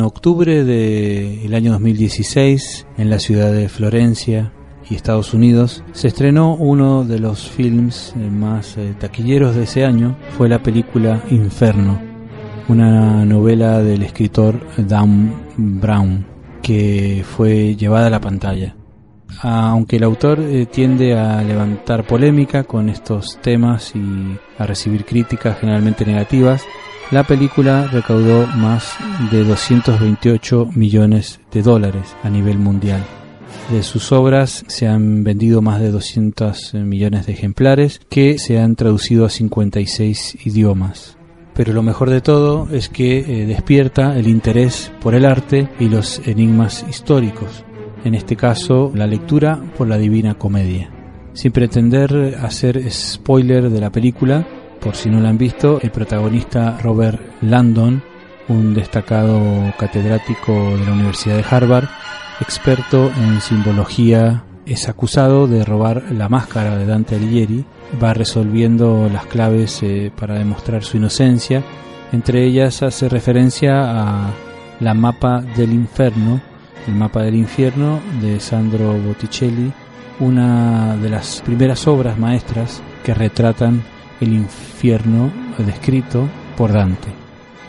En octubre del año 2016, en la ciudad de Florencia y Estados Unidos, se estrenó uno de los films más eh, taquilleros de ese año, fue la película Inferno, una novela del escritor Dan Brown, que fue llevada a la pantalla. Aunque el autor eh, tiende a levantar polémica con estos temas y a recibir críticas generalmente negativas, la película recaudó más de 228 millones de dólares a nivel mundial. De sus obras se han vendido más de 200 millones de ejemplares que se han traducido a 56 idiomas. Pero lo mejor de todo es que eh, despierta el interés por el arte y los enigmas históricos, en este caso la lectura por la Divina Comedia. Sin pretender hacer spoiler de la película, por si no la han visto, el protagonista Robert Landon, un destacado catedrático de la Universidad de Harvard, experto en simbología, es acusado de robar la máscara de Dante Alighieri, va resolviendo las claves eh, para demostrar su inocencia, entre ellas hace referencia a la mapa del infierno, el mapa del infierno de Sandro Botticelli, una de las primeras obras maestras que retratan el infierno descrito por Dante.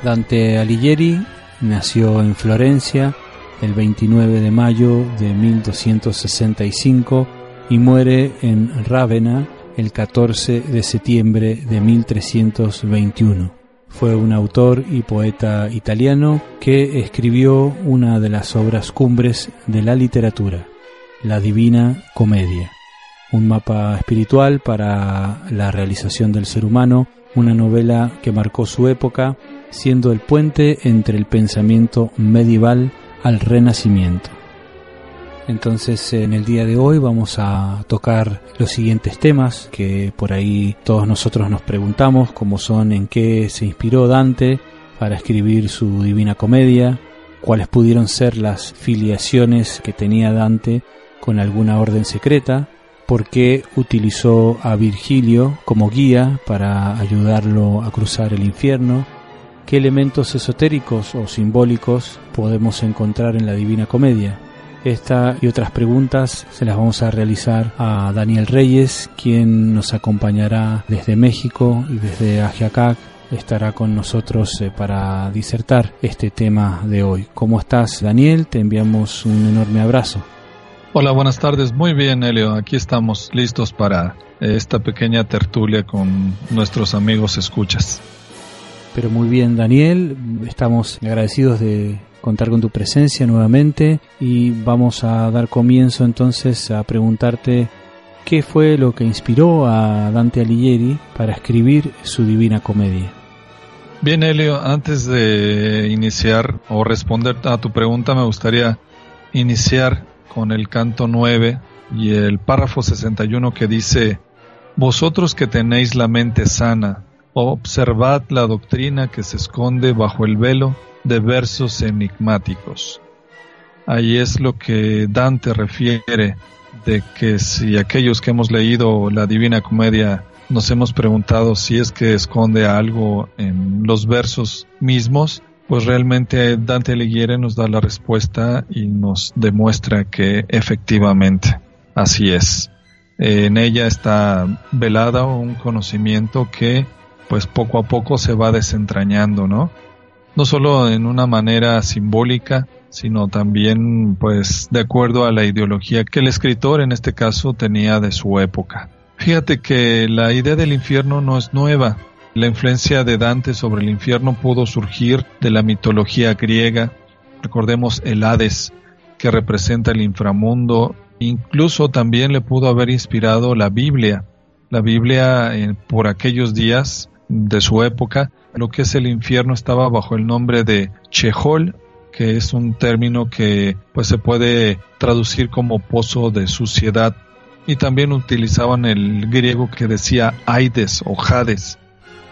Dante Alighieri nació en Florencia el 29 de mayo de 1265 y muere en Rávena el 14 de septiembre de 1321. Fue un autor y poeta italiano que escribió una de las obras cumbres de la literatura, la Divina Comedia un mapa espiritual para la realización del ser humano, una novela que marcó su época, siendo el puente entre el pensamiento medieval al renacimiento. Entonces en el día de hoy vamos a tocar los siguientes temas que por ahí todos nosotros nos preguntamos, como son en qué se inspiró Dante para escribir su Divina Comedia, cuáles pudieron ser las filiaciones que tenía Dante con alguna orden secreta, por qué utilizó a Virgilio como guía para ayudarlo a cruzar el infierno, qué elementos esotéricos o simbólicos podemos encontrar en la Divina Comedia. Esta y otras preguntas se las vamos a realizar a Daniel Reyes, quien nos acompañará desde México y desde Ajiacac estará con nosotros eh, para disertar este tema de hoy. ¿Cómo estás, Daniel? Te enviamos un enorme abrazo. Hola, buenas tardes. Muy bien, Elio. Aquí estamos listos para eh, esta pequeña tertulia con nuestros amigos escuchas. Pero muy bien, Daniel. Estamos agradecidos de contar con tu presencia nuevamente y vamos a dar comienzo entonces a preguntarte qué fue lo que inspiró a Dante Alighieri para escribir su Divina Comedia. Bien, Elio, antes de iniciar o responder a tu pregunta, me gustaría iniciar con el canto 9 y el párrafo 61 que dice, Vosotros que tenéis la mente sana, observad la doctrina que se esconde bajo el velo de versos enigmáticos. Ahí es lo que Dante refiere de que si aquellos que hemos leído la Divina Comedia nos hemos preguntado si es que esconde algo en los versos mismos, pues realmente Dante Alighieri nos da la respuesta y nos demuestra que efectivamente así es. En ella está velada un conocimiento que pues poco a poco se va desentrañando, ¿no? No solo en una manera simbólica, sino también pues de acuerdo a la ideología que el escritor en este caso tenía de su época. Fíjate que la idea del infierno no es nueva. La influencia de Dante sobre el infierno pudo surgir de la mitología griega. Recordemos el Hades, que representa el inframundo. Incluso también le pudo haber inspirado la Biblia. La Biblia eh, por aquellos días de su época, lo que es el infierno estaba bajo el nombre de Chehol, que es un término que pues se puede traducir como pozo de suciedad y también utilizaban el griego que decía Aides o Hades.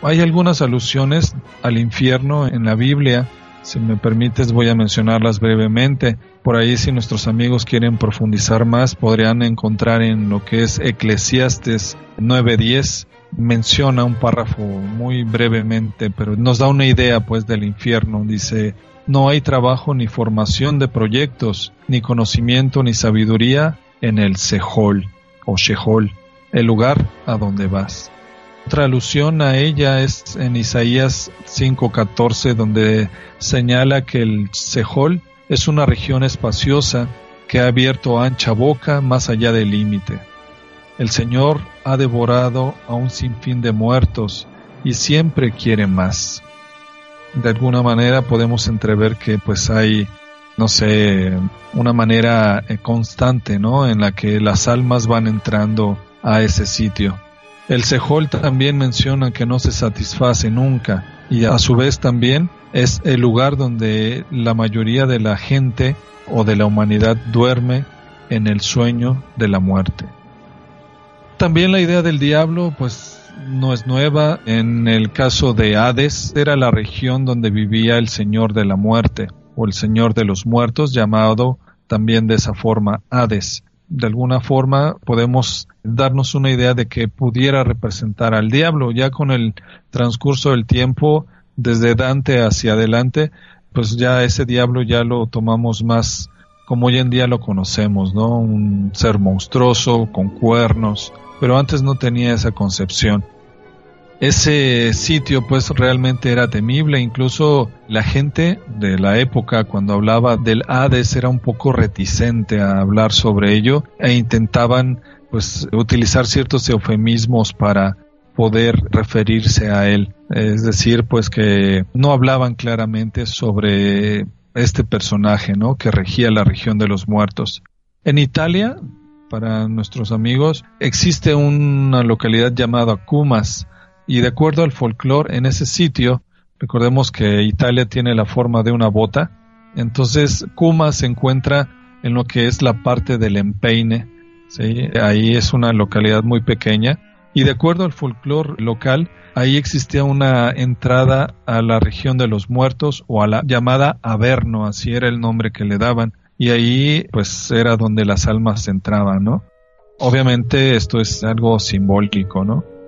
Hay algunas alusiones al infierno en la Biblia, si me permites voy a mencionarlas brevemente. Por ahí si nuestros amigos quieren profundizar más podrían encontrar en lo que es Eclesiastes 9:10 menciona un párrafo muy brevemente, pero nos da una idea pues del infierno. Dice, no hay trabajo ni formación de proyectos, ni conocimiento ni sabiduría en el Sehol o Shehol, el lugar a donde vas. Otra alusión a ella es en Isaías 5:14 donde señala que el Sehol es una región espaciosa que ha abierto ancha boca más allá del límite. El Señor ha devorado a un sinfín de muertos y siempre quiere más. De alguna manera podemos entrever que pues hay no sé, una manera eh, constante, ¿no? En la que las almas van entrando a ese sitio. El Sejol también menciona que no se satisface nunca y a su vez también es el lugar donde la mayoría de la gente o de la humanidad duerme en el sueño de la muerte. También la idea del diablo pues no es nueva. En el caso de Hades era la región donde vivía el Señor de la muerte o el Señor de los Muertos, llamado también de esa forma Hades. De alguna forma podemos darnos una idea de que pudiera representar al diablo. Ya con el transcurso del tiempo, desde Dante hacia adelante, pues ya ese diablo ya lo tomamos más como hoy en día lo conocemos, ¿no? Un ser monstruoso, con cuernos, pero antes no tenía esa concepción. Ese sitio pues realmente era temible, incluso la gente de la época cuando hablaba del Hades era un poco reticente a hablar sobre ello e intentaban pues utilizar ciertos eufemismos para poder referirse a él, es decir, pues que no hablaban claramente sobre este personaje, ¿no? que regía la región de los muertos. En Italia, para nuestros amigos, existe una localidad llamada Cumas, y de acuerdo al folclore en ese sitio, recordemos que Italia tiene la forma de una bota, entonces Kuma se encuentra en lo que es la parte del empeine, ahí es una localidad muy pequeña, y de acuerdo al folclore local, ahí existía una entrada a la región de los muertos o a la llamada Averno, así era el nombre que le daban, y ahí pues era donde las almas entraban, ¿no? Obviamente esto es algo simbólico, ¿no?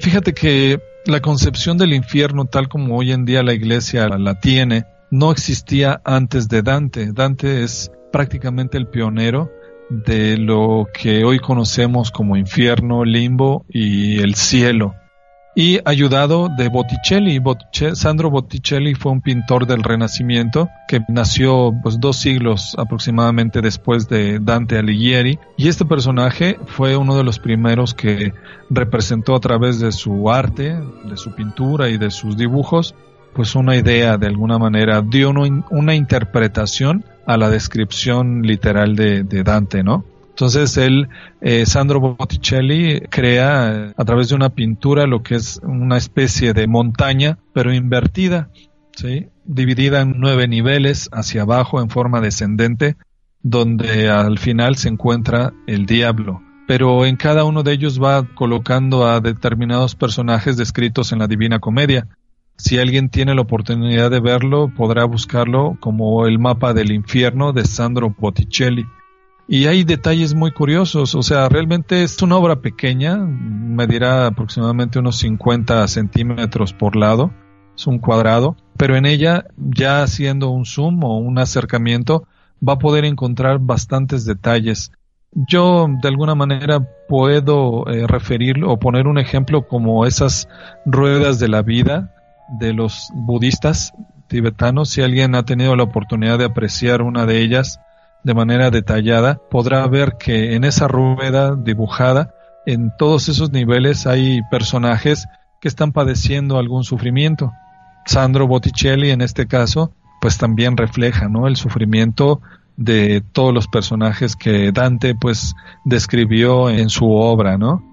Fíjate que la concepción del infierno tal como hoy en día la iglesia la tiene no existía antes de Dante. Dante es prácticamente el pionero de lo que hoy conocemos como infierno, limbo y el cielo y ayudado de Botticelli. Sandro Botticelli fue un pintor del Renacimiento que nació pues, dos siglos aproximadamente después de Dante Alighieri y este personaje fue uno de los primeros que representó a través de su arte, de su pintura y de sus dibujos pues una idea de alguna manera, dio una interpretación a la descripción literal de, de Dante, ¿no? Entonces él, eh, Sandro Botticelli, crea a través de una pintura lo que es una especie de montaña, pero invertida, ¿sí? dividida en nueve niveles hacia abajo en forma descendente, donde al final se encuentra el diablo. pero en cada uno de ellos va colocando a determinados personajes descritos en la Divina Comedia. Si alguien tiene la oportunidad de verlo, podrá buscarlo como el mapa del infierno de Sandro Botticelli. Y hay detalles muy curiosos, o sea, realmente es una obra pequeña, medirá aproximadamente unos 50 centímetros por lado, es un cuadrado, pero en ella, ya haciendo un zoom o un acercamiento, va a poder encontrar bastantes detalles. Yo de alguna manera puedo eh, referirlo o poner un ejemplo como esas ruedas de la vida de los budistas tibetanos. Si alguien ha tenido la oportunidad de apreciar una de ellas, de manera detallada, podrá ver que en esa rueda dibujada, en todos esos niveles hay personajes que están padeciendo algún sufrimiento. Sandro Botticelli, en este caso, pues también refleja, ¿no? El sufrimiento de todos los personajes que Dante, pues, describió en su obra, ¿no?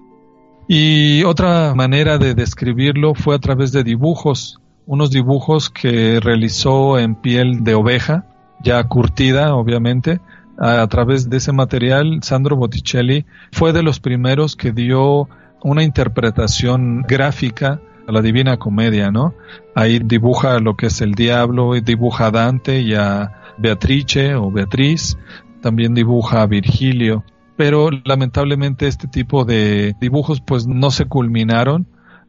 Y otra manera de describirlo fue a través de dibujos, unos dibujos que realizó en piel de oveja, ya curtida, obviamente. A, través de ese material, Sandro Botticelli fue de los primeros que dio una interpretación gráfica a la Divina Comedia, ¿no? Ahí dibuja lo que es el diablo, dibuja a Dante y a Beatrice o Beatriz, también dibuja a Virgilio, pero lamentablemente este tipo de dibujos pues no se culminaron,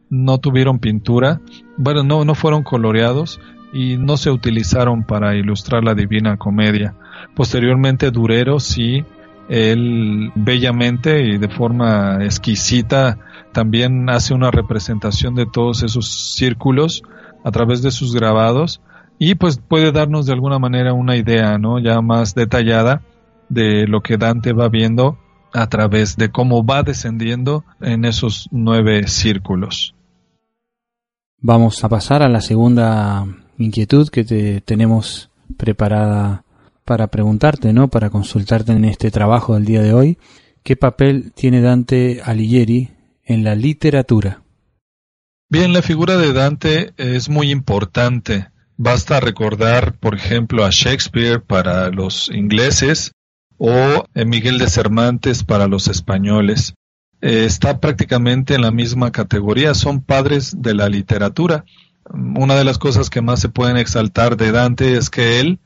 no tuvieron pintura, bueno, no, no fueron coloreados y no se utilizaron para ilustrar la Divina Comedia. Posteriormente Durero sí, él bellamente y de forma exquisita también hace una representación de todos esos círculos a través de sus grabados y pues puede darnos de alguna manera una idea, ¿no? Ya más detallada de lo que Dante va viendo a través de cómo va descendiendo en esos nueve círculos. Vamos a pasar a la segunda inquietud que te tenemos preparada para preguntarte, ¿no? Para consultarte en este trabajo del día de hoy. ¿Qué papel tiene Dante Alighieri en la literatura? Bien, la figura de Dante es muy importante. Basta recordar, por ejemplo, a Shakespeare para los ingleses o a Miguel de Cervantes para los españoles. está prácticamente en la misma categoría, son padres de la literatura una de las cosas que más se pueden exaltar de Dante es que él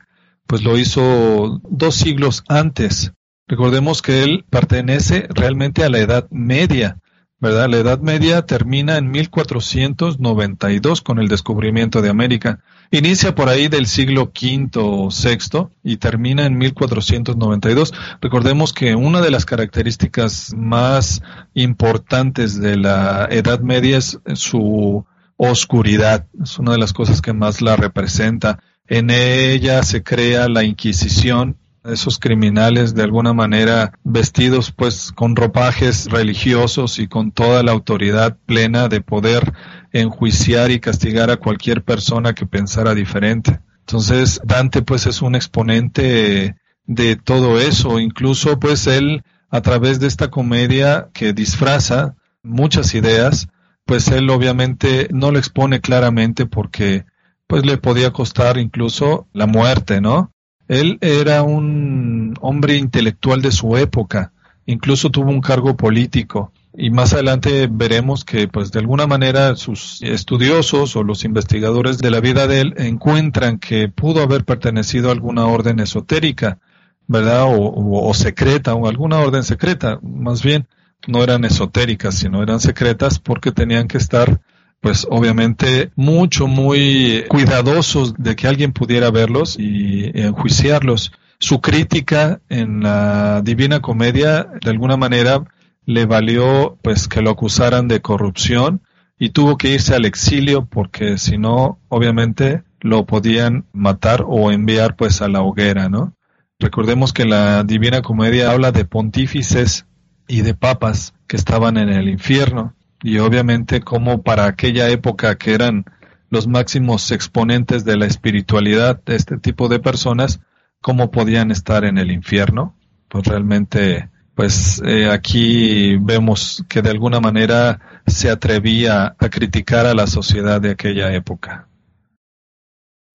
pues lo hizo dos siglos antes. Recordemos que él pertenece realmente a la Edad Media, ¿verdad? La Edad Media termina en 1492 con el descubrimiento de América. Inicia por ahí del siglo V o VI y termina en 1492. Recordemos que una de las características más importantes de la Edad Media es su oscuridad. Es una de las cosas que más la representa. En ella se crea la Inquisición, esos criminales de alguna manera vestidos pues con ropajes religiosos y con toda la autoridad plena de poder enjuiciar y castigar a cualquier persona que pensara diferente. Entonces Dante pues es un exponente de todo eso, incluso pues él a través de esta comedia que disfraza muchas ideas, pues él obviamente no lo expone claramente porque pues le podía costar incluso la muerte, ¿no? Él era un hombre intelectual de su época, incluso tuvo un cargo político y más adelante veremos que pues de alguna manera sus estudiosos o los investigadores de la vida de él encuentran que pudo haber pertenecido a alguna orden esotérica, ¿verdad? O, o secreta, o alguna orden secreta, más bien no eran esotéricas, sino eran secretas porque tenían que estar pues obviamente mucho, muy cuidadosos de que alguien pudiera verlos y enjuiciarlos. Su crítica en la Divina Comedia de alguna manera le valió pues que lo acusaran de corrupción y tuvo que irse al exilio porque si no obviamente lo podían matar o enviar pues a la hoguera, ¿no? Recordemos que la Divina Comedia habla de pontífices y de papas que estaban en el infierno y obviamente como para aquella época que eran los máximos exponentes de la espiritualidad de este tipo de personas, cómo podían estar en el infierno. Pues realmente, pues eh, aquí vemos que de alguna manera se atrevía a criticar a la sociedad de aquella época.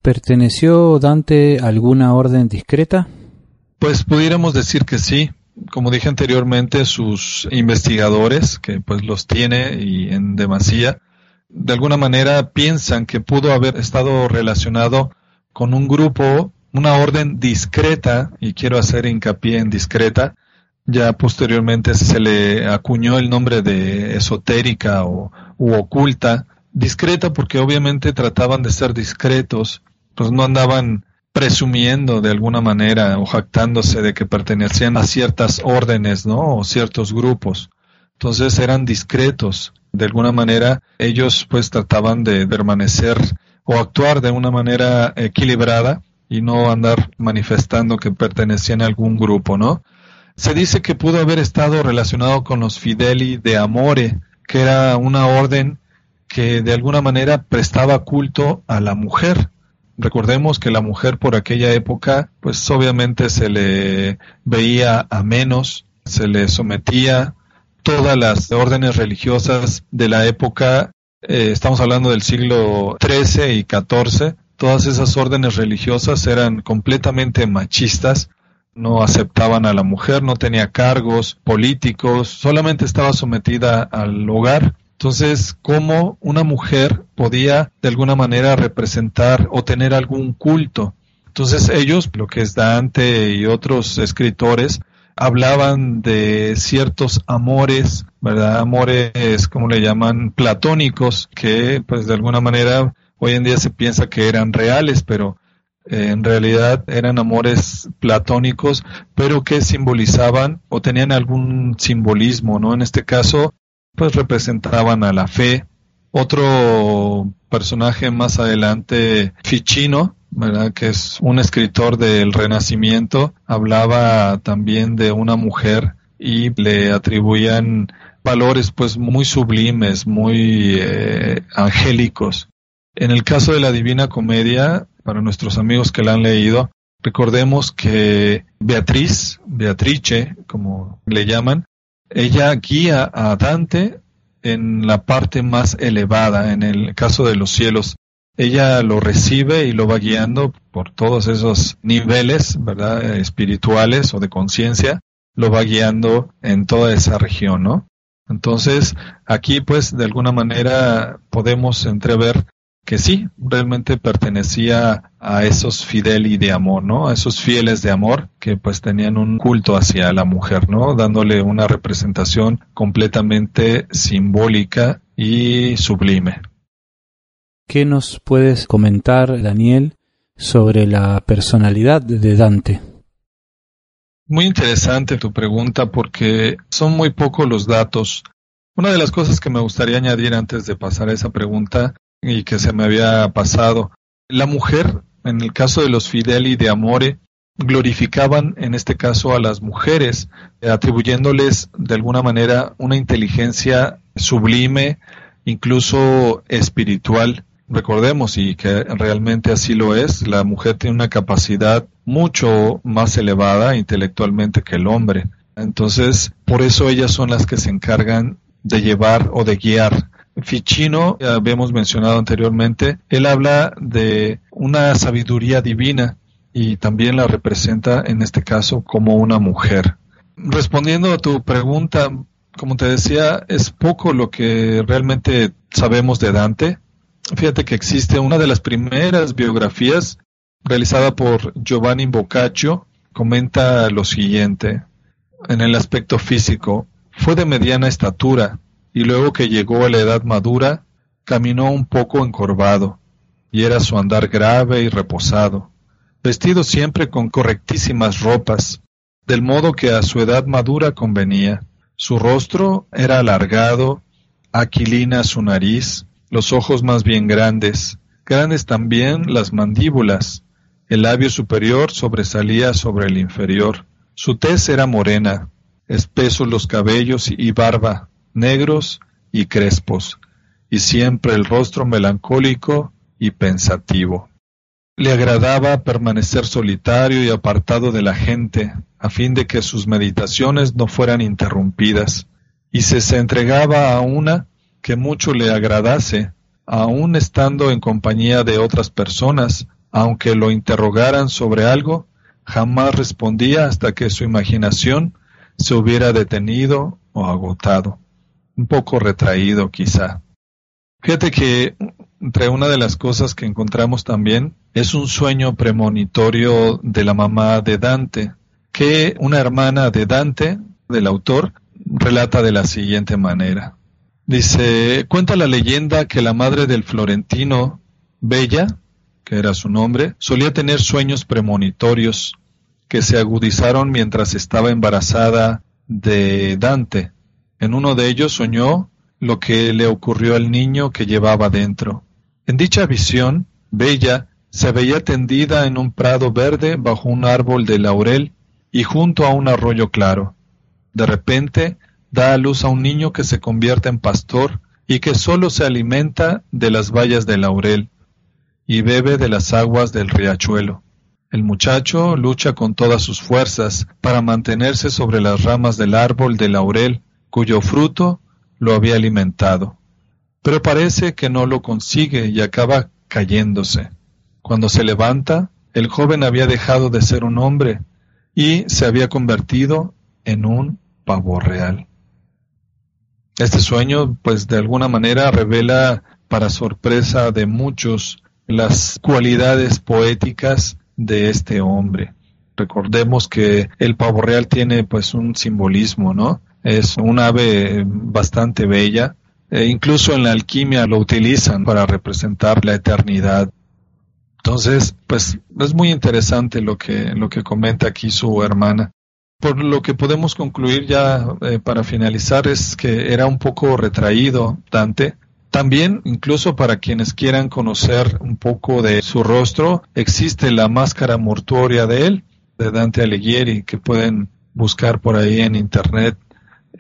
¿Perteneció Dante a alguna orden discreta? Pues pudiéramos decir que sí, como dije anteriormente, sus investigadores, que pues los tiene y en demasía, de alguna manera piensan que pudo haber estado relacionado con un grupo, una orden discreta, y quiero hacer hincapié en discreta, ya posteriormente se le acuñó el nombre de esotérica o u oculta, discreta porque obviamente trataban de ser discretos, pues no andaban presumiendo de alguna manera o jactándose de que pertenecían a ciertas órdenes, ¿no? O ciertos grupos. Entonces eran discretos. De alguna manera ellos pues trataban de permanecer o actuar de una manera equilibrada y no andar manifestando que pertenecían a algún grupo, ¿no? Se dice que pudo haber estado relacionado con los Fideli de Amore, que era una orden que de alguna manera prestaba culto a la mujer. Recordemos que la mujer por aquella época, pues obviamente se le veía a menos, se le sometía todas las órdenes religiosas de la época, eh, estamos hablando del siglo XIII y XIV, todas esas órdenes religiosas eran completamente machistas, no aceptaban a la mujer, no tenía cargos políticos, solamente estaba sometida al hogar. Entonces, ¿cómo una mujer podía de alguna manera representar o tener algún culto? Entonces ellos, lo que es Dante y otros escritores, hablaban de ciertos amores, ¿verdad? Amores, como le llaman, platónicos, que pues de alguna manera hoy en día se piensa que eran reales, pero en realidad eran amores platónicos, pero que simbolizaban o tenían algún simbolismo, ¿no? En este caso, pues representaban a la fe. Otro personaje más adelante, Ficino, ¿verdad? que es un escritor del Renacimiento, hablaba también de una mujer y le atribuían valores pues muy sublimes, muy eh, angélicos. En el caso de la Divina Comedia, para nuestros amigos que la han leído, recordemos que Beatriz, Beatrice, como le llaman, ella guía a Dante en la parte más elevada, en el caso de los cielos. Ella lo recibe y lo va guiando por todos esos niveles, ¿verdad? Espirituales o de conciencia, lo va guiando en toda esa región, ¿no? Entonces, aquí pues de alguna manera podemos entrever que sí, realmente pertenecía a esos fideli de amor, ¿no? A esos fieles de amor que pues tenían un culto hacia la mujer, ¿no? Dándole una representación completamente simbólica y sublime. ¿Qué nos puedes comentar, Daniel, sobre la personalidad de Dante? Muy interesante tu pregunta porque son muy pocos los datos. Una de las cosas que me gustaría añadir antes de pasar a esa pregunta y que se me había pasado. La mujer, en el caso de los Fideli de Amore, glorificaban en este caso a las mujeres, atribuyéndoles de alguna manera una inteligencia sublime, incluso espiritual. Recordemos, y que realmente así lo es, la mujer tiene una capacidad mucho más elevada intelectualmente que el hombre. Entonces, por eso ellas son las que se encargan de llevar o de guiar Ficino, habíamos mencionado anteriormente, él habla de una sabiduría divina y también la representa en este caso como una mujer. Respondiendo a tu pregunta, como te decía, es poco lo que realmente sabemos de Dante. Fíjate que existe una de las primeras biografías realizada por Giovanni Boccaccio, comenta lo siguiente en el aspecto físico. Fue de mediana estatura, y luego que llegó a la edad madura, caminó un poco encorvado, y era su andar grave y reposado, vestido siempre con correctísimas ropas, del modo que a su edad madura convenía. Su rostro era alargado, aquilina su nariz, los ojos más bien grandes, grandes también las mandíbulas, el labio superior sobresalía sobre el inferior, su tez era morena, espesos los cabellos y barba, negros y crespos, y siempre el rostro melancólico y pensativo. Le agradaba permanecer solitario y apartado de la gente, a fin de que sus meditaciones no fueran interrumpidas, y se, entregaba a una que mucho le agradase, aun estando en compañía de otras personas, aunque lo interrogaran sobre algo, jamás respondía hasta que su imaginación se hubiera detenido o agotado, un poco retraído quizá. Fíjate que entre una de las cosas que encontramos también es un sueño premonitorio de la mamá de Dante, que una hermana de Dante, del autor, relata de la siguiente manera. Dice, cuenta la leyenda que la madre del florentino, Bella, que era su nombre, solía tener sueños premonitorios que se agudizaron mientras estaba embarazada de Dante. En uno de ellos soñó lo que le ocurrió al niño que llevaba dentro. En dicha visión, Bella se veía tendida en un prado verde bajo un árbol de laurel y junto a un arroyo claro. De repente, da a luz a un niño que se convierte en pastor y que sólo se alimenta de las bayas de laurel y bebe de las aguas del riachuelo. El muchacho lucha con todas sus fuerzas para mantenerse sobre las ramas del árbol de laurel, cuyo fruto lo había alimentado. Pero parece que no lo consigue y acaba cayéndose. Cuando se levanta, el joven había dejado de ser un hombre y se había convertido en un pavo real. Este sueño, pues de alguna manera revela, para sorpresa de muchos, las cualidades poéticas de este hombre. Recordemos que el pavo real tiene pues un simbolismo, ¿no? Es un ave bastante bella. E incluso en la alquimia lo utilizan para representar la eternidad. Entonces, pues es muy interesante lo que, lo que comenta aquí su hermana. Por lo que podemos concluir ya eh, para finalizar es que era un poco retraído Dante, también, incluso para quienes quieran conocer un poco de su rostro, existe la máscara mortuoria de él, de Dante Alighieri, que pueden buscar por ahí en internet.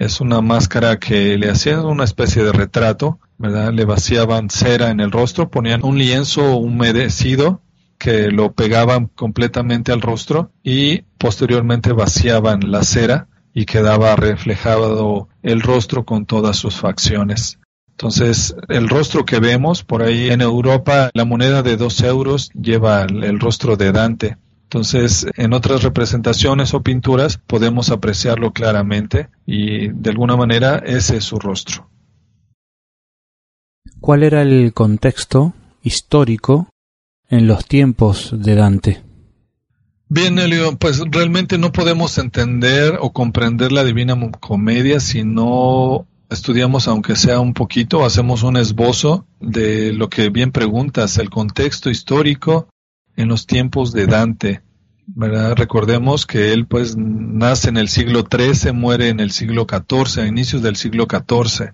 Es una máscara que le hacían una especie de retrato, ¿verdad? Le vaciaban cera en el rostro, ponían un lienzo humedecido que lo pegaban completamente al rostro y posteriormente vaciaban la cera y quedaba reflejado el rostro con todas sus facciones. Entonces, el rostro que vemos por ahí en Europa, la moneda de dos euros lleva el, rostro de Dante. Entonces, en otras representaciones o pinturas podemos apreciarlo claramente y de alguna manera ese es su rostro. ¿Cuál era el contexto histórico en los tiempos de Dante? Bien, Elio, pues realmente no podemos entender o comprender la Divina Comedia si no estudiamos aunque sea un poquito, hacemos un esbozo de lo que bien preguntas, el contexto histórico en los tiempos de Dante. ¿verdad? Recordemos que él pues nace en el siglo XIII, muere en el siglo XIV, a inicios del siglo XIV.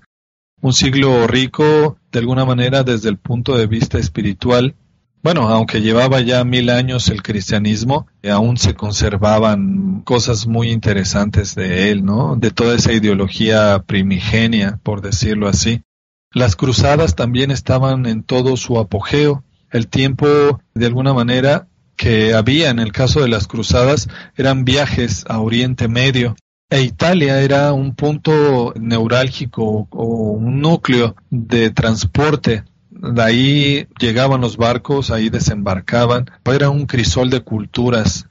Un siglo rico de alguna manera desde el punto de vista espiritual, bueno, aunque llevaba ya mil años el cristianismo, eh, aún se conservaban cosas muy interesantes de él, ¿no? De toda esa ideología primigenia, por decirlo así. Las cruzadas también estaban en todo su apogeo. El tiempo, de alguna manera, que había en el caso de las cruzadas eran viajes a Oriente Medio. E Italia era un punto neurálgico o un núcleo de transporte de ahí llegaban los barcos, ahí desembarcaban, era un crisol de culturas.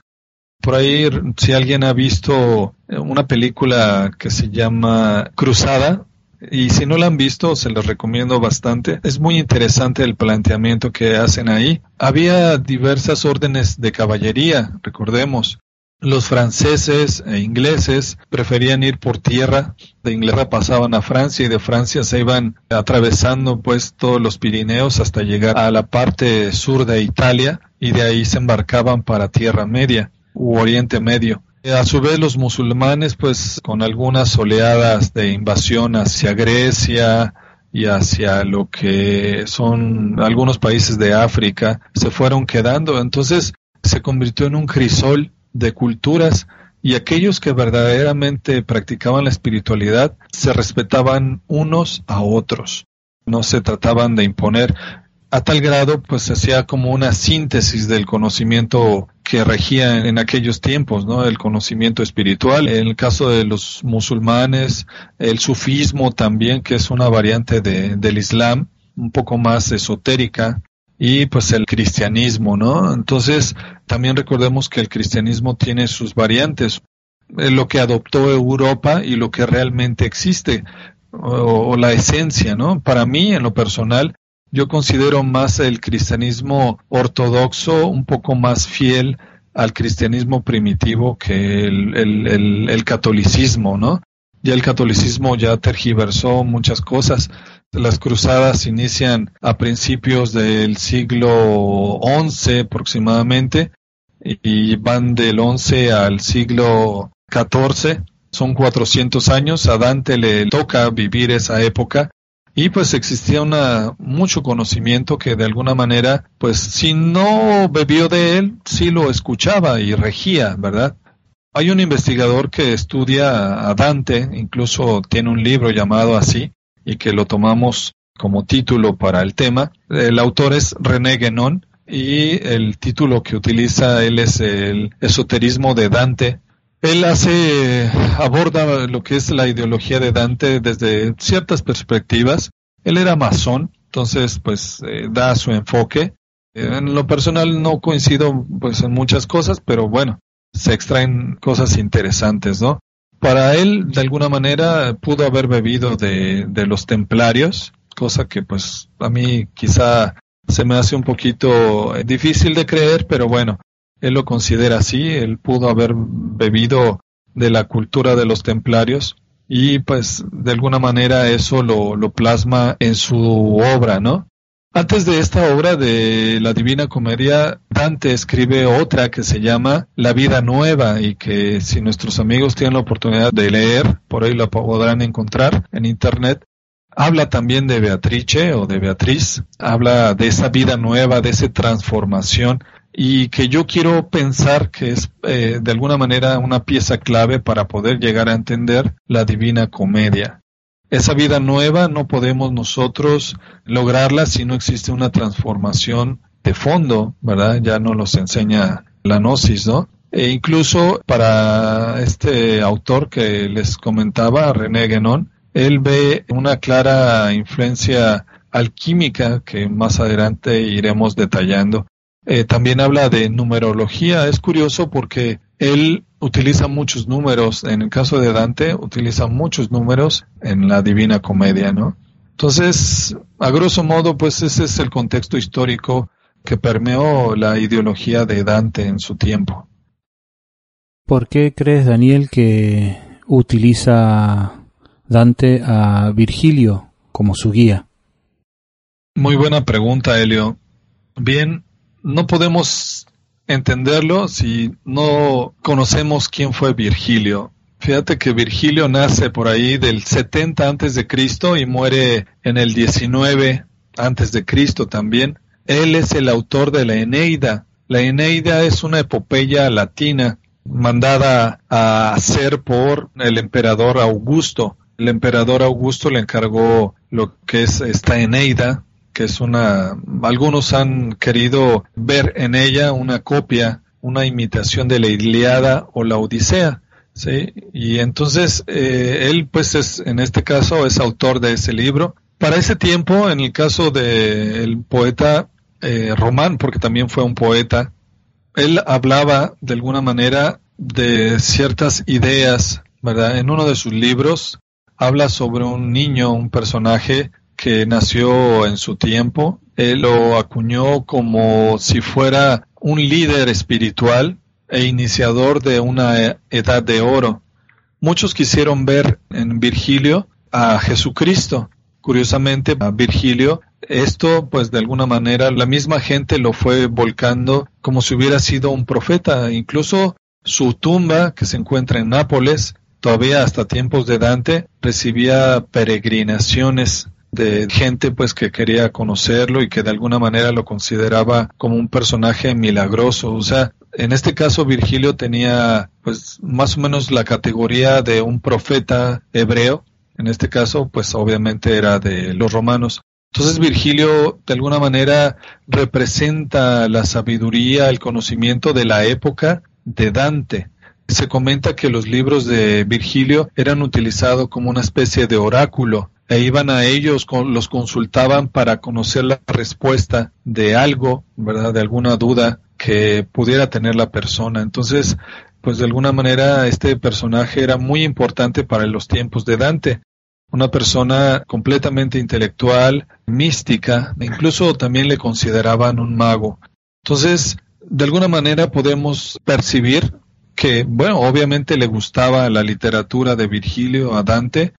Por ahí, si alguien ha visto una película que se llama Cruzada, y si no la han visto, se los recomiendo bastante. Es muy interesante el planteamiento que hacen ahí. Había diversas órdenes de caballería, recordemos. Los franceses e ingleses preferían ir por tierra, de Inglaterra pasaban a Francia y de Francia se iban atravesando pues todos los Pirineos hasta llegar a la parte sur de Italia y de ahí se embarcaban para Tierra Media u Oriente Medio. A su vez los musulmanes pues con algunas oleadas de invasión hacia Grecia y hacia lo que son algunos países de África se fueron quedando. Entonces se convirtió en un crisol de culturas y aquellos que verdaderamente practicaban la espiritualidad se respetaban unos a otros, no se trataban de imponer. A tal grado, pues se hacía como una síntesis del conocimiento que regía en aquellos tiempos, ¿no? El conocimiento espiritual. En el caso de los musulmanes, el sufismo también, que es una variante de, del Islam, un poco más esotérica, y pues el cristianismo, ¿no? Entonces, también recordemos que el cristianismo tiene sus variantes. eh, lo que adoptó Europa y lo que realmente existe, o, la esencia, ¿no? Para mí, en lo personal, yo considero más el cristianismo ortodoxo un poco más fiel al cristianismo primitivo que el, catolicismo, ¿no? Ya el catolicismo ya tergiversó muchas cosas. Las cruzadas inician a principios del siglo XI aproximadamente y van del XI al siglo XIV. Son 400 años. A Dante le toca vivir esa época y pues existía una, mucho conocimiento que de alguna manera, pues si no bebió de él, sí lo escuchaba y regía, ¿verdad? Hay un investigador que estudia a Dante, incluso tiene un libro llamado así, y que lo tomamos como título para el tema. El autor es René Guénon y el título que utiliza él es el esoterismo de Dante, él hace, aborda lo que es la ideología de Dante desde ciertas perspectivas. Él era masón, entonces pues eh, da su enfoque. En lo personal no coincido pues en muchas cosas, pero bueno, se extraen cosas interesantes, ¿no? Para él, de alguna manera, pudo haber bebido de, de los templarios, cosa que pues a mí quizá se me hace un poquito difícil de creer, pero bueno, él lo considera así, él pudo haber bebido de la cultura de los templarios y pues de alguna manera eso lo, plasma en su obra, ¿no? Antes de esta obra de la Divina Comedia, Dante escribe otra que se llama La Vida Nueva y que si nuestros amigos tienen la oportunidad de leer, por ahí la podrán encontrar en internet, habla también de Beatrice o de Beatriz, habla de esa vida nueva, de esa transformación y que yo quiero pensar que es eh, de alguna manera una pieza clave para poder llegar a entender la divina comedia. Esa vida nueva no podemos nosotros lograrla si no existe una transformación de fondo, ¿verdad? Ya nos los enseña la gnosis, ¿no? E incluso para este autor que les comentaba, René Guénon, él ve una clara influencia alquímica que más adelante iremos detallando. Eh, también habla de numerología. Es curioso porque él utiliza muchos números. En el caso de Dante, utiliza muchos números en la Divina Comedia, ¿no? Entonces, a grosso modo, pues ese es el contexto histórico que permeó la ideología de Dante en su tiempo. ¿Por qué crees, Daniel, que utiliza Dante a Virgilio como su guía? Muy buena pregunta, Helio. Bien, no podemos entenderlo si no conocemos quién fue Virgilio. Fíjate que Virgilio nace por ahí del 70 antes de Cristo y muere en el 19 antes de Cristo también. Él es el autor de la Eneida. La Eneida es una epopeya latina mandada a hacer por el emperador Augusto. El emperador Augusto le encargó lo que es esta Eneida, que es una, algunos han querido ver en ella una copia, una imitación de la Iliada o la Odisea. ¿sí? Y entonces eh, él, pues, es, en este caso, es autor de ese libro. Para ese tiempo, en el caso del poeta eh, Román, porque también fue un poeta, él hablaba de alguna manera de ciertas ideas, ¿verdad? En uno de sus libros habla sobre un niño, un personaje que nació en su tiempo. Él lo acuñó como si fuera un líder espiritual e iniciador de una edad de oro. Muchos quisieron ver en Virgilio a Jesucristo. Curiosamente, a Virgilio, esto pues de alguna manera la misma gente lo fue volcando como si hubiera sido un profeta. Incluso su tumba, que se encuentra en Nápoles, todavía hasta tiempos de Dante, recibía peregrinaciones de gente pues que quería conocerlo y que de alguna manera lo consideraba como un personaje milagroso. O sea, en este caso Virgilio tenía pues más o menos la categoría de un profeta hebreo. En este caso pues obviamente era de los romanos. Entonces Virgilio de alguna manera representa la sabiduría, el conocimiento de la época de Dante. Se comenta que los libros de Virgilio eran utilizados como una especie de oráculo e iban a ellos, los consultaban para conocer la respuesta de algo, ¿verdad? De alguna duda que pudiera tener la persona. Entonces, pues de alguna manera este personaje era muy importante para los tiempos de Dante. Una persona completamente intelectual, mística, incluso también le consideraban un mago. Entonces, de alguna manera podemos percibir que, bueno, obviamente le gustaba la literatura de Virgilio a Dante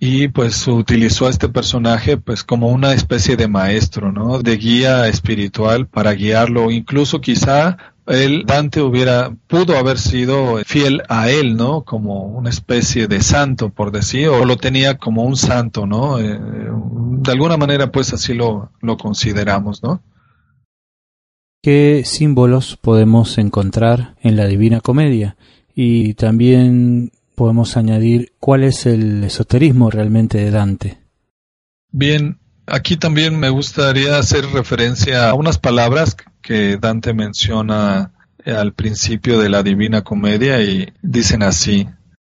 y pues utilizó a este personaje pues como una especie de maestro, ¿no? De guía espiritual para guiarlo, incluso quizá él, Dante hubiera, pudo haber sido fiel a él, ¿no? Como una especie de santo, por decir, o lo tenía como un santo, ¿no? Eh, de alguna manera, pues así lo, lo consideramos, ¿no? qué símbolos podemos encontrar en la Divina Comedia y también podemos añadir cuál es el esoterismo realmente de Dante. Bien, aquí también me gustaría hacer referencia a unas palabras que Dante menciona al principio de la Divina Comedia y dicen así,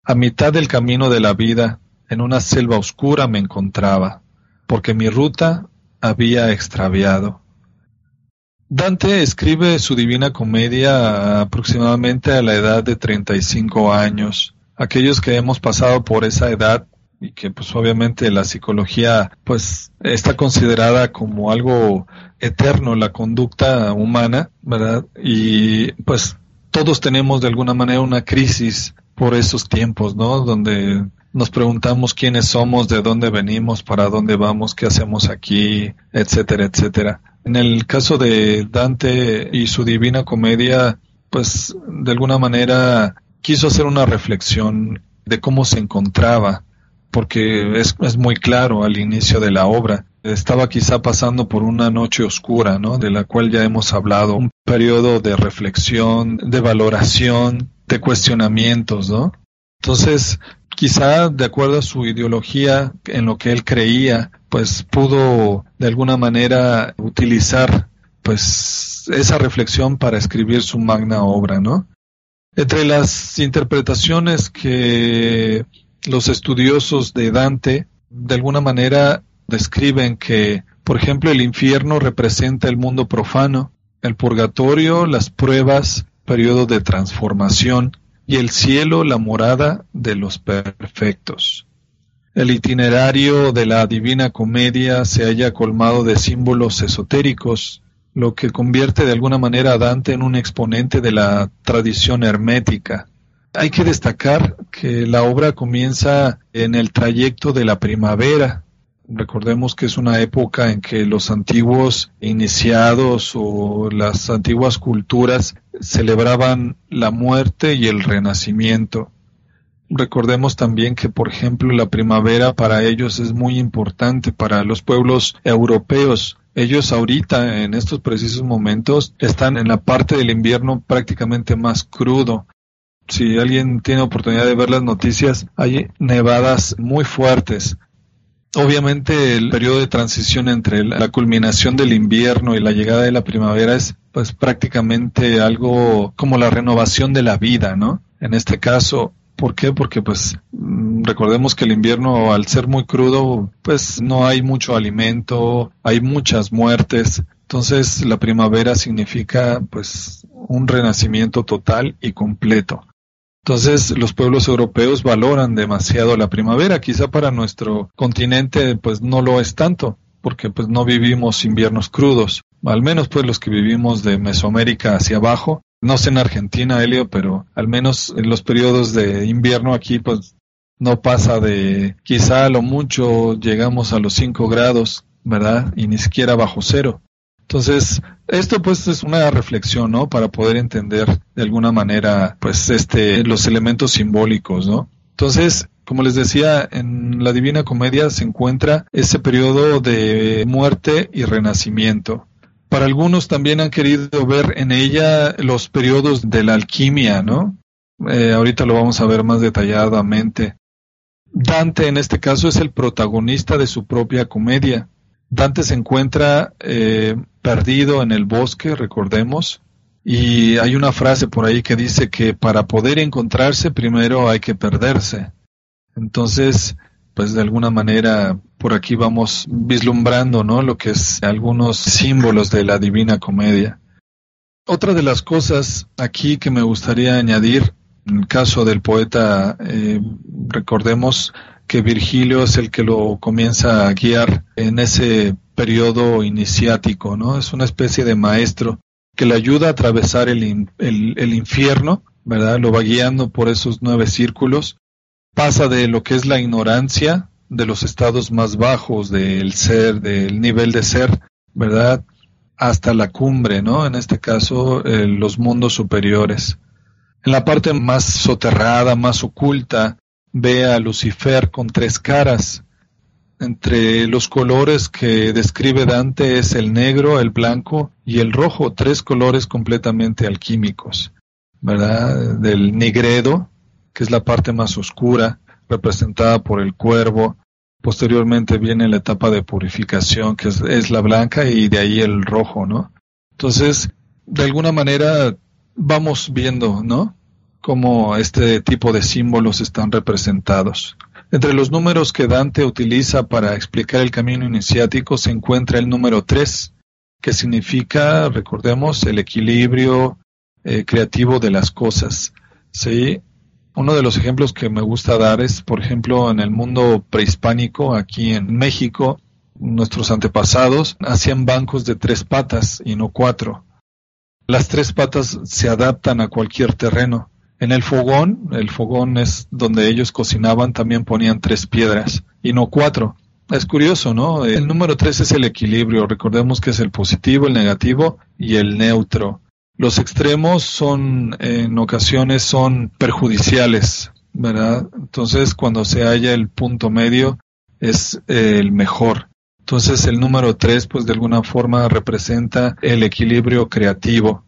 a mitad del camino de la vida, en una selva oscura me encontraba, porque mi ruta había extraviado Dante escribe su Divina Comedia aproximadamente a la edad de 35 años. Aquellos que hemos pasado por esa edad y que pues obviamente la psicología pues está considerada como algo eterno la conducta humana, ¿verdad? Y pues todos tenemos de alguna manera una crisis por esos tiempos, ¿no? Donde nos preguntamos quiénes somos, de dónde venimos, para dónde vamos, qué hacemos aquí, etcétera, etcétera. En el caso de Dante y su Divina Comedia, pues de alguna manera quiso hacer una reflexión de cómo se encontraba, porque es, muy claro al inicio de la obra. Estaba quizá pasando por una noche oscura, ¿no? De la cual ya hemos hablado, un periodo de reflexión, de valoración, de cuestionamientos, ¿no? Entonces, quizá de acuerdo a su ideología, en lo que él creía, pues pudo de alguna manera utilizar pues esa reflexión para escribir su magna obra, ¿no? Entre las interpretaciones que los estudiosos de Dante de alguna manera describen que, por ejemplo, el infierno representa el mundo profano, el purgatorio, las pruebas, periodo de transformación, y el cielo la morada de los perfectos. El itinerario de la Divina Comedia se haya colmado de símbolos esotéricos, lo que convierte de alguna manera a Dante en un exponente de la tradición hermética. Hay que destacar que la obra comienza en el trayecto de la primavera. Recordemos que es una época en que los antiguos iniciados o las antiguas culturas celebraban la muerte y el renacimiento. Recordemos también que, por ejemplo, la primavera para ellos es muy importante, para los pueblos europeos. Ellos ahorita, en estos precisos momentos, están en la parte del invierno prácticamente más crudo. Si alguien tiene oportunidad de ver las noticias, hay nevadas muy fuertes. Obviamente el periodo de transición entre la culminación del invierno y la llegada de la primavera es pues prácticamente algo como la renovación de la vida, ¿no? En este caso, ¿Por qué? Porque pues mm, recordemos que el invierno al ser muy crudo pues no hay mucho alimento, hay muchas muertes. Entonces la primavera significa pues un renacimiento total y completo. Entonces los pueblos europeos valoran demasiado la primavera, quizá para nuestro continente pues no lo es tanto, porque pues no vivimos inviernos crudos, al menos pues los que vivimos de Mesoamérica hacia abajo, no sé en Argentina, Helio, pero al menos en los periodos de invierno aquí, pues no pasa de quizá a lo mucho llegamos a los 5 grados, ¿verdad? Y ni siquiera bajo cero. Entonces, esto pues es una reflexión, ¿no? Para poder entender de alguna manera, pues este, los elementos simbólicos, ¿no? Entonces, como les decía, en la Divina Comedia se encuentra ese periodo de muerte y renacimiento. Para algunos también han querido ver en ella los periodos de la alquimia, ¿no? Eh, ahorita lo vamos a ver más detalladamente. Dante en este caso es el protagonista de su propia comedia. Dante se encuentra eh, perdido en el bosque, recordemos, y hay una frase por ahí que dice que para poder encontrarse primero hay que perderse. Entonces, pues de alguna manera por aquí vamos vislumbrando, ¿no? Lo que es algunos símbolos de la Divina Comedia. Otra de las cosas aquí que me gustaría añadir En el caso del poeta, eh, recordemos que Virgilio es el que lo comienza a guiar en ese periodo iniciático, ¿no? Es una especie de maestro que le ayuda a atravesar el, el, infierno, ¿verdad? Lo va guiando por esos nueve círculos, pasa de lo que es la ignorancia, de los estados más bajos del ser, del nivel de ser, ¿verdad? Hasta la cumbre, ¿no? En este caso, eh, los mundos superiores. En la parte más soterrada, más oculta, ve a Lucifer con tres caras. Entre los colores que describe Dante es el negro, el blanco y el rojo, tres colores completamente alquímicos, ¿verdad? Del negredo, que es la parte más oscura, representada por el cuervo. Posteriormente viene la etapa de purificación, que es, la blanca, y de ahí el rojo, ¿no? Entonces, de alguna manera vamos viendo, ¿no? Cómo este tipo de símbolos están representados. Entre los números que Dante utiliza para explicar el camino iniciático se encuentra el número 3, que significa, recordemos, el equilibrio eh, creativo de las cosas. ¿sí? Uno de los ejemplos que me gusta dar es, por ejemplo, en el mundo prehispánico, aquí en México, nuestros antepasados hacían bancos de tres patas y no cuatro. Las tres patas se adaptan a cualquier terreno. En el fogón, el fogón es donde ellos cocinaban, también ponían tres piedras y no cuatro. Es curioso, ¿no? El número tres es el equilibrio. Recordemos que es el positivo, el negativo y el neutro. Los extremos son, en ocasiones, son perjudiciales, ¿verdad? Entonces, cuando se halla el punto medio, es el mejor. Entonces el número 3 pues de alguna forma representa el equilibrio creativo.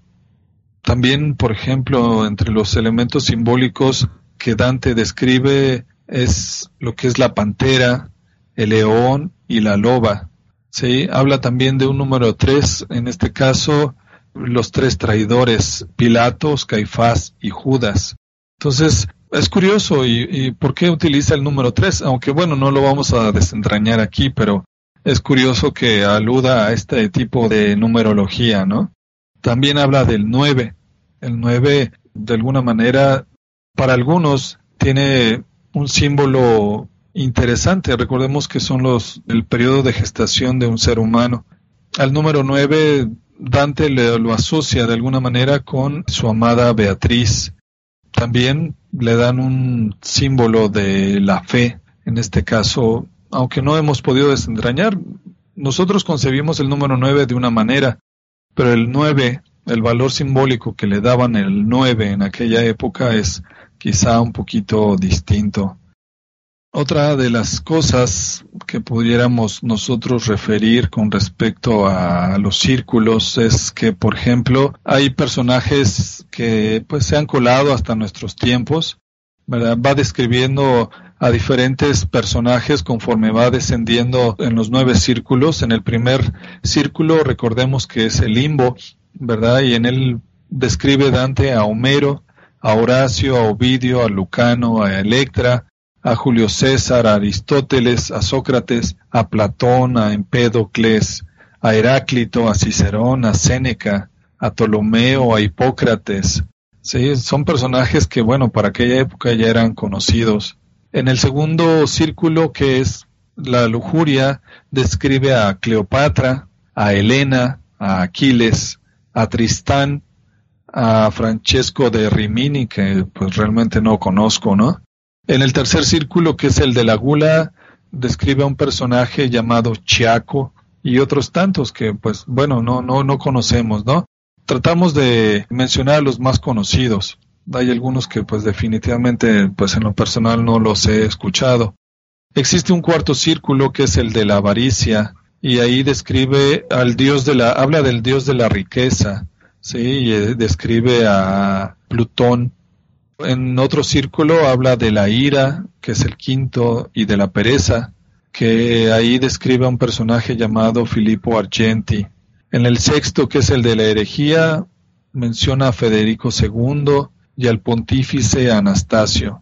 También, por ejemplo, entre los elementos simbólicos que Dante describe es lo que es la pantera, el león y la loba. ¿sí? Habla también de un número 3, en este caso los tres traidores, Pilatos, Caifás y Judas. Entonces, es curioso y, por qué utiliza el número 3, aunque bueno, no lo vamos a desentrañar aquí, pero es curioso que aluda a este tipo de numerología, ¿no? También habla del 9. El 9, de alguna manera, para algunos tiene un símbolo interesante. Recordemos que son los el periodo de gestación de un ser humano. Al número 9 Dante le, lo asocia de alguna manera con su amada Beatriz. También le dan un símbolo de la fe, en este caso aunque no hemos podido desentrañar, nosotros concebimos el número 9 de una manera, pero el 9, el valor simbólico que le daban el 9 en aquella época es quizá un poquito distinto. Otra de las cosas que pudiéramos nosotros referir con respecto a los círculos es que, por ejemplo, hay personajes que pues se han colado hasta nuestros tiempos, ¿verdad? Va describiendo a diferentes personajes conforme va descendiendo en los nueve círculos. En el primer círculo recordemos que es el limbo, ¿verdad? Y en él describe Dante a Homero, a Horacio, a Ovidio, a Lucano, a Electra, a Julio César, a Aristóteles, a Sócrates, a Platón, a Empédocles, a Heráclito, a Cicerón, a Séneca, a Ptolomeo, a Hipócrates. Sí, son personajes que, bueno, para aquella época ya eran conocidos. En el segundo círculo, que es la lujuria, describe a Cleopatra, a Helena, a Aquiles, a Tristán, a Francesco de Rimini, que pues realmente no conozco, ¿no? En el tercer círculo, que es el de la gula, describe a un personaje llamado Chiaco y otros tantos que pues bueno, no, no, no conocemos, ¿no? Tratamos de mencionar a los más conocidos hay algunos que pues definitivamente pues en lo personal no los he escuchado. Existe un cuarto círculo que es el de la avaricia y ahí describe al dios de la habla del dios de la riqueza, sí, y eh, describe a Plutón. En otro círculo habla de la ira, que es el quinto, y de la pereza, que ahí describe a un personaje llamado Filippo Argenti. En el sexto, que es el de la herejía, menciona a Federico II, y al pontífice Anastasio.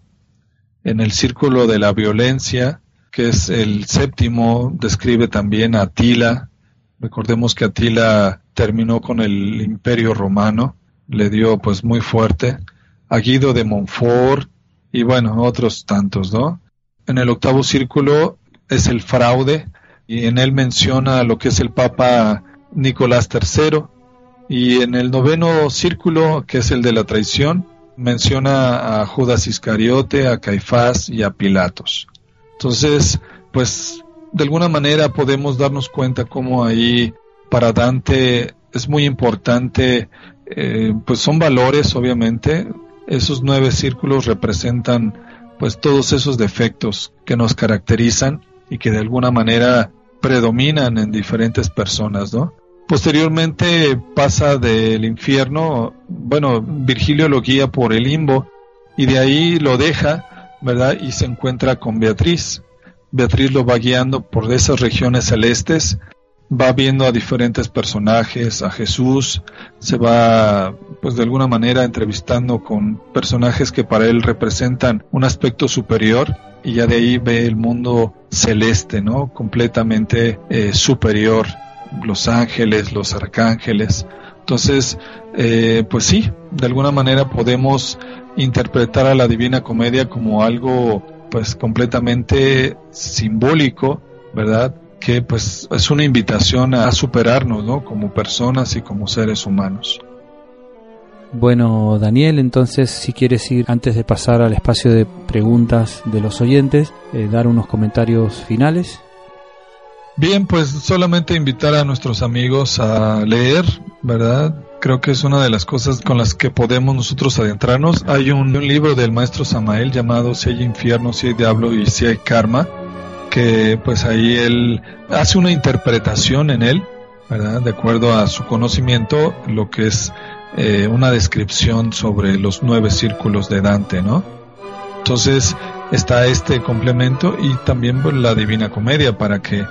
En el círculo de la violencia, que es el séptimo, describe también a Atila. Recordemos que Atila terminó con el imperio romano, le dio pues muy fuerte. A Guido de Montfort y bueno, otros tantos, ¿no? En el octavo círculo es el fraude y en él menciona lo que es el Papa Nicolás III y en el noveno círculo, que es el de la traición, menciona a Judas Iscariote, a Caifás y a Pilatos. Entonces, pues de alguna manera podemos darnos cuenta cómo ahí para Dante es muy importante, eh, pues son valores obviamente, esos nueve círculos representan pues todos esos defectos que nos caracterizan y que de alguna manera predominan en diferentes personas, ¿no? Posteriormente pasa del infierno, bueno, Virgilio lo guía por el limbo y de ahí lo deja, ¿verdad? Y se encuentra con Beatriz. Beatriz lo va guiando por esas regiones celestes, va viendo a diferentes personajes, a Jesús, se va, pues de alguna manera, entrevistando con personajes que para él representan un aspecto superior y ya de ahí ve el mundo celeste, ¿no? Completamente eh, superior, los ángeles, los arcángeles. Entonces, eh, pues sí, de alguna manera podemos interpretar a la Divina Comedia como algo pues completamente simbólico, ¿verdad? Que pues es una invitación a superarnos, ¿no? Como personas y como seres humanos. Bueno, Daniel, entonces si quieres ir antes de pasar al espacio de preguntas de los oyentes, eh, dar unos comentarios finales. Bien, pues solamente invitar a nuestros amigos a leer, ¿verdad? Creo que es una de las cosas con las que podemos nosotros adentrarnos. Hay un, libro del maestro Samael llamado Si hay infierno, si hay diablo y si hay karma, que pues ahí él hace una interpretación en él, ¿verdad? De acuerdo a su conocimiento, lo que es eh, una descripción sobre los nueve círculos de Dante, ¿no? Entonces está este complemento y también pues, la Divina Comedia para que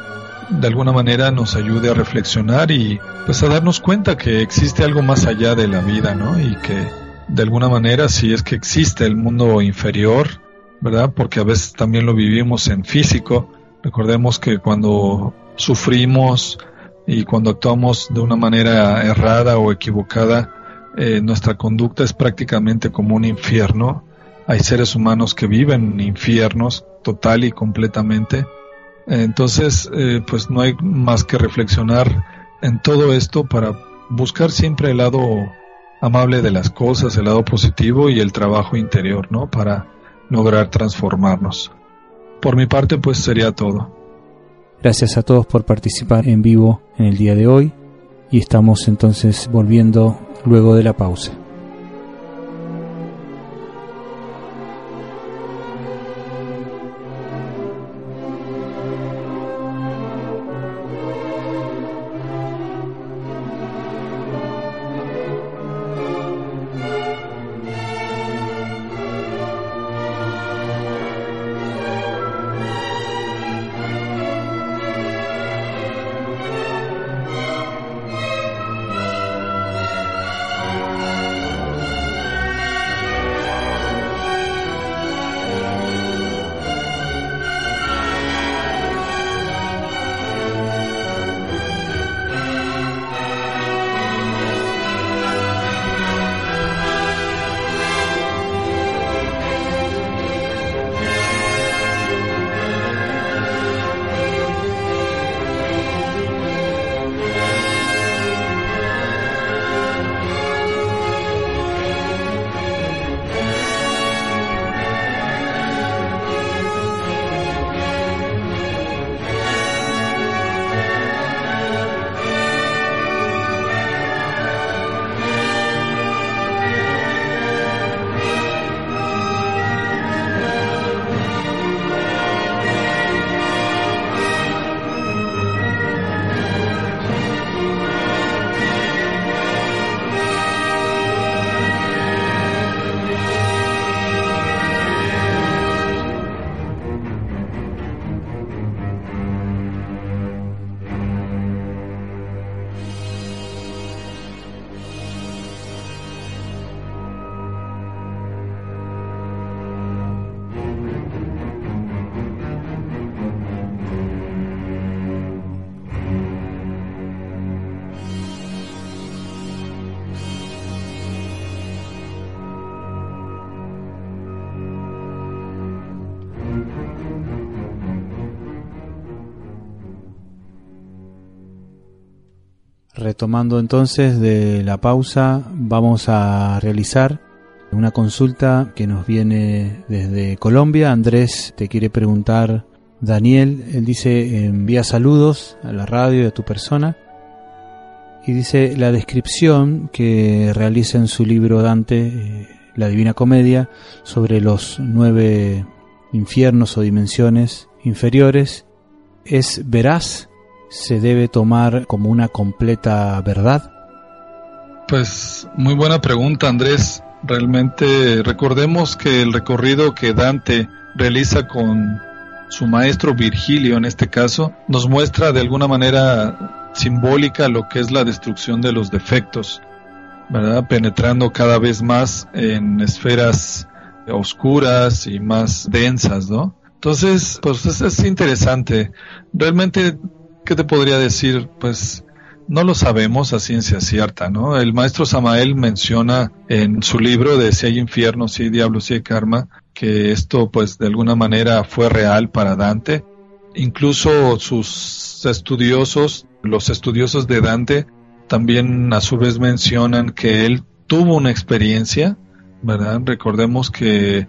de alguna manera nos ayude a reflexionar y pues a darnos cuenta que existe algo más allá de la vida, ¿no? Y que de alguna manera si es que existe el mundo inferior, ¿verdad? Porque a veces también lo vivimos en físico. Recordemos que cuando sufrimos y cuando actuamos de una manera errada o equivocada, eh, nuestra conducta es prácticamente como un infierno. Hay seres humanos que viven infiernos total y completamente entonces, eh, pues no hay más que reflexionar en todo esto para buscar siempre el lado amable de las cosas, el lado positivo y el trabajo interior, ¿no? Para lograr transformarnos. Por mi parte, pues sería todo. Gracias a todos por participar en vivo en el día de hoy y estamos entonces volviendo luego de la pausa. Retomando entonces de la pausa, vamos a realizar una consulta que nos viene desde Colombia. Andrés te quiere preguntar, Daniel, él dice, envía saludos a la radio y a tu persona. Y dice, la descripción que realiza en su libro Dante, eh, La Divina Comedia, sobre los nueve infiernos o dimensiones inferiores, es veraz se debe tomar como una completa verdad? Pues muy buena pregunta, Andrés. Realmente recordemos que el recorrido que Dante realiza con su maestro Virgilio en este caso nos muestra de alguna manera simbólica lo que es la destrucción de los defectos, ¿verdad? Penetrando cada vez más en esferas oscuras y más densas, ¿no? Entonces, pues es interesante. Realmente ¿qué te podría decir? Pues no lo sabemos a ciencia cierta, ¿no? El maestro Samael menciona en su libro de Si hay infierno, si hay diablo, si hay karma, que esto pues de alguna manera fue real para Dante. Incluso sus estudiosos, los estudiosos de Dante, también a su vez mencionan que él tuvo una experiencia, ¿verdad? Recordemos que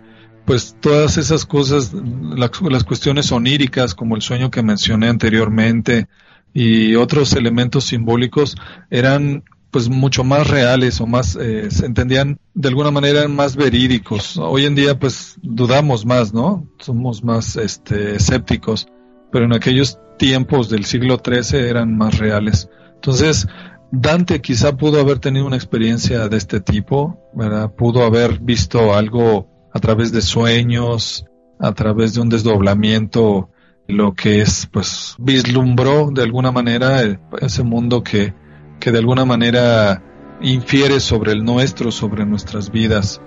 pues todas esas cosas, las, cuestiones oníricas como el sueño que mencioné anteriormente y otros elementos simbólicos eran pues mucho más reales o más eh, se entendían de alguna manera más verídicos. Hoy en día pues dudamos más, ¿no? Somos más este escépticos, pero en aquellos tiempos del siglo XIII eran más reales. Entonces, Dante quizá pudo haber tenido una experiencia de este tipo, ¿verdad? Pudo haber visto algo a través de sueños, a través de un desdoblamiento, lo que es, pues, vislumbró de alguna manera ese mundo que, que de alguna manera infiere sobre el nuestro, sobre nuestras vidas.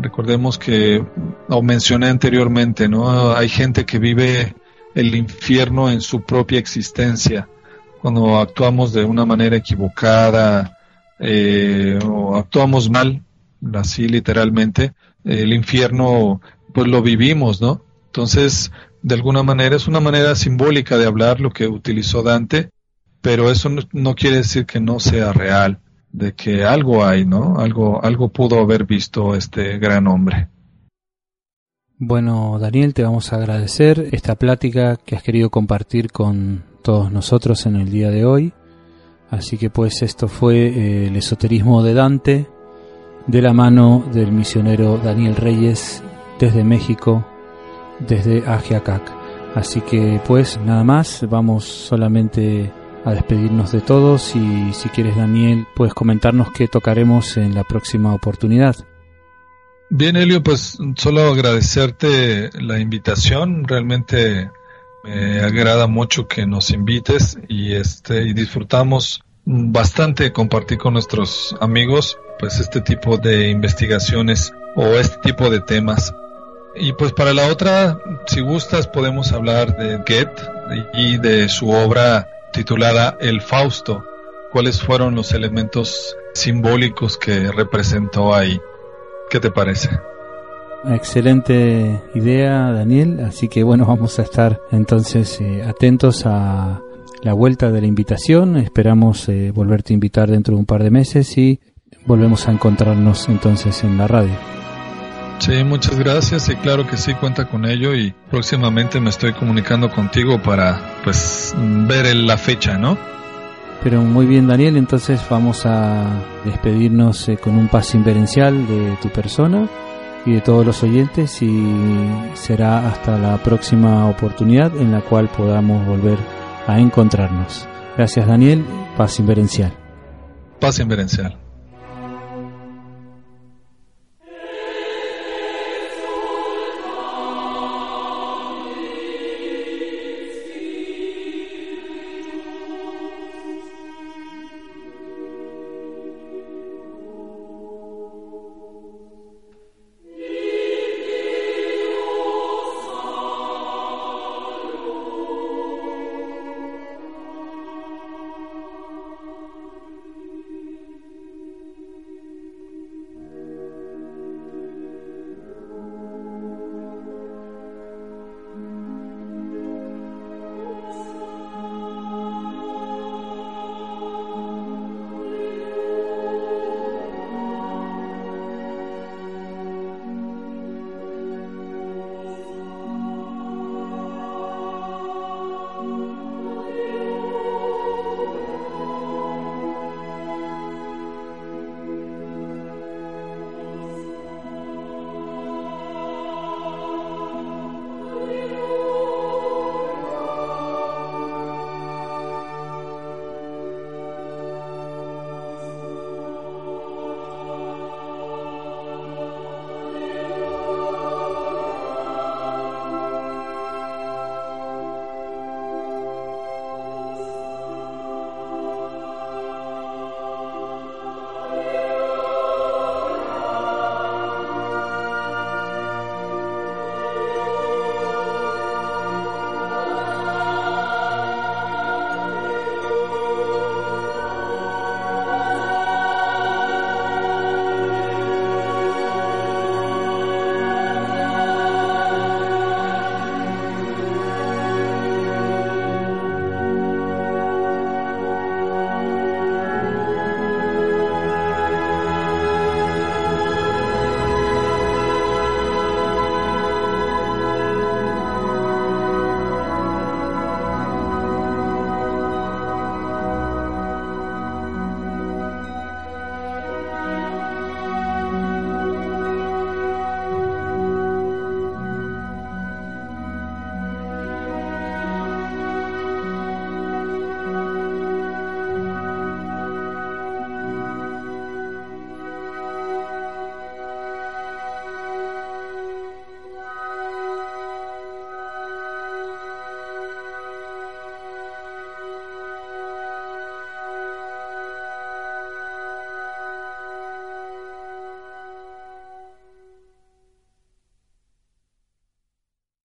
Recordemos que, o mencioné anteriormente, ¿no? Hay gente que vive el infierno en su propia existencia. Cuando actuamos de una manera equivocada eh, o actuamos mal, así literalmente, el infierno pues lo vivimos, ¿no? Entonces, de alguna manera es una manera simbólica de hablar lo que utilizó Dante, pero eso no, quiere decir que no sea real, de que algo hay, ¿no? Algo, algo pudo haber visto este gran hombre. Bueno, Daniel, te vamos a agradecer esta plática que has querido compartir con todos nosotros en el día de hoy. Así que pues esto fue eh, el esoterismo de Dante, de la mano del misionero Daniel Reyes desde México, desde Ajiacac. Así que pues nada más, vamos solamente a despedirnos de todos y si quieres Daniel puedes comentarnos qué tocaremos en la próxima oportunidad. Bien Elio, pues solo agradecerte la invitación, realmente me agrada mucho que nos invites y este y disfrutamos bastante compartir con nuestros amigos pues este tipo de investigaciones o este tipo de temas. Y pues para la otra, si gustas, podemos hablar de Goethe y de su obra titulada El Fausto. ¿Cuáles fueron los elementos simbólicos que representó ahí? ¿Qué te parece? Excelente idea, Daniel. Así que bueno, vamos a estar entonces eh, atentos a la vuelta de la invitación. Esperamos eh, volverte a invitar dentro de un par de meses y volvemos a encontrarnos entonces en la radio. Sí, muchas gracias y claro que sí cuenta con ello y próximamente me estoy comunicando contigo para pues ver la fecha, ¿no? Pero muy bien Daniel, entonces vamos a despedirnos eh, con un paso inverencial de tu persona y de todos los oyentes y será hasta la próxima oportunidad en la cual podamos volver a encontrarnos. Gracias Daniel, paz inverencial. Paz inverencial.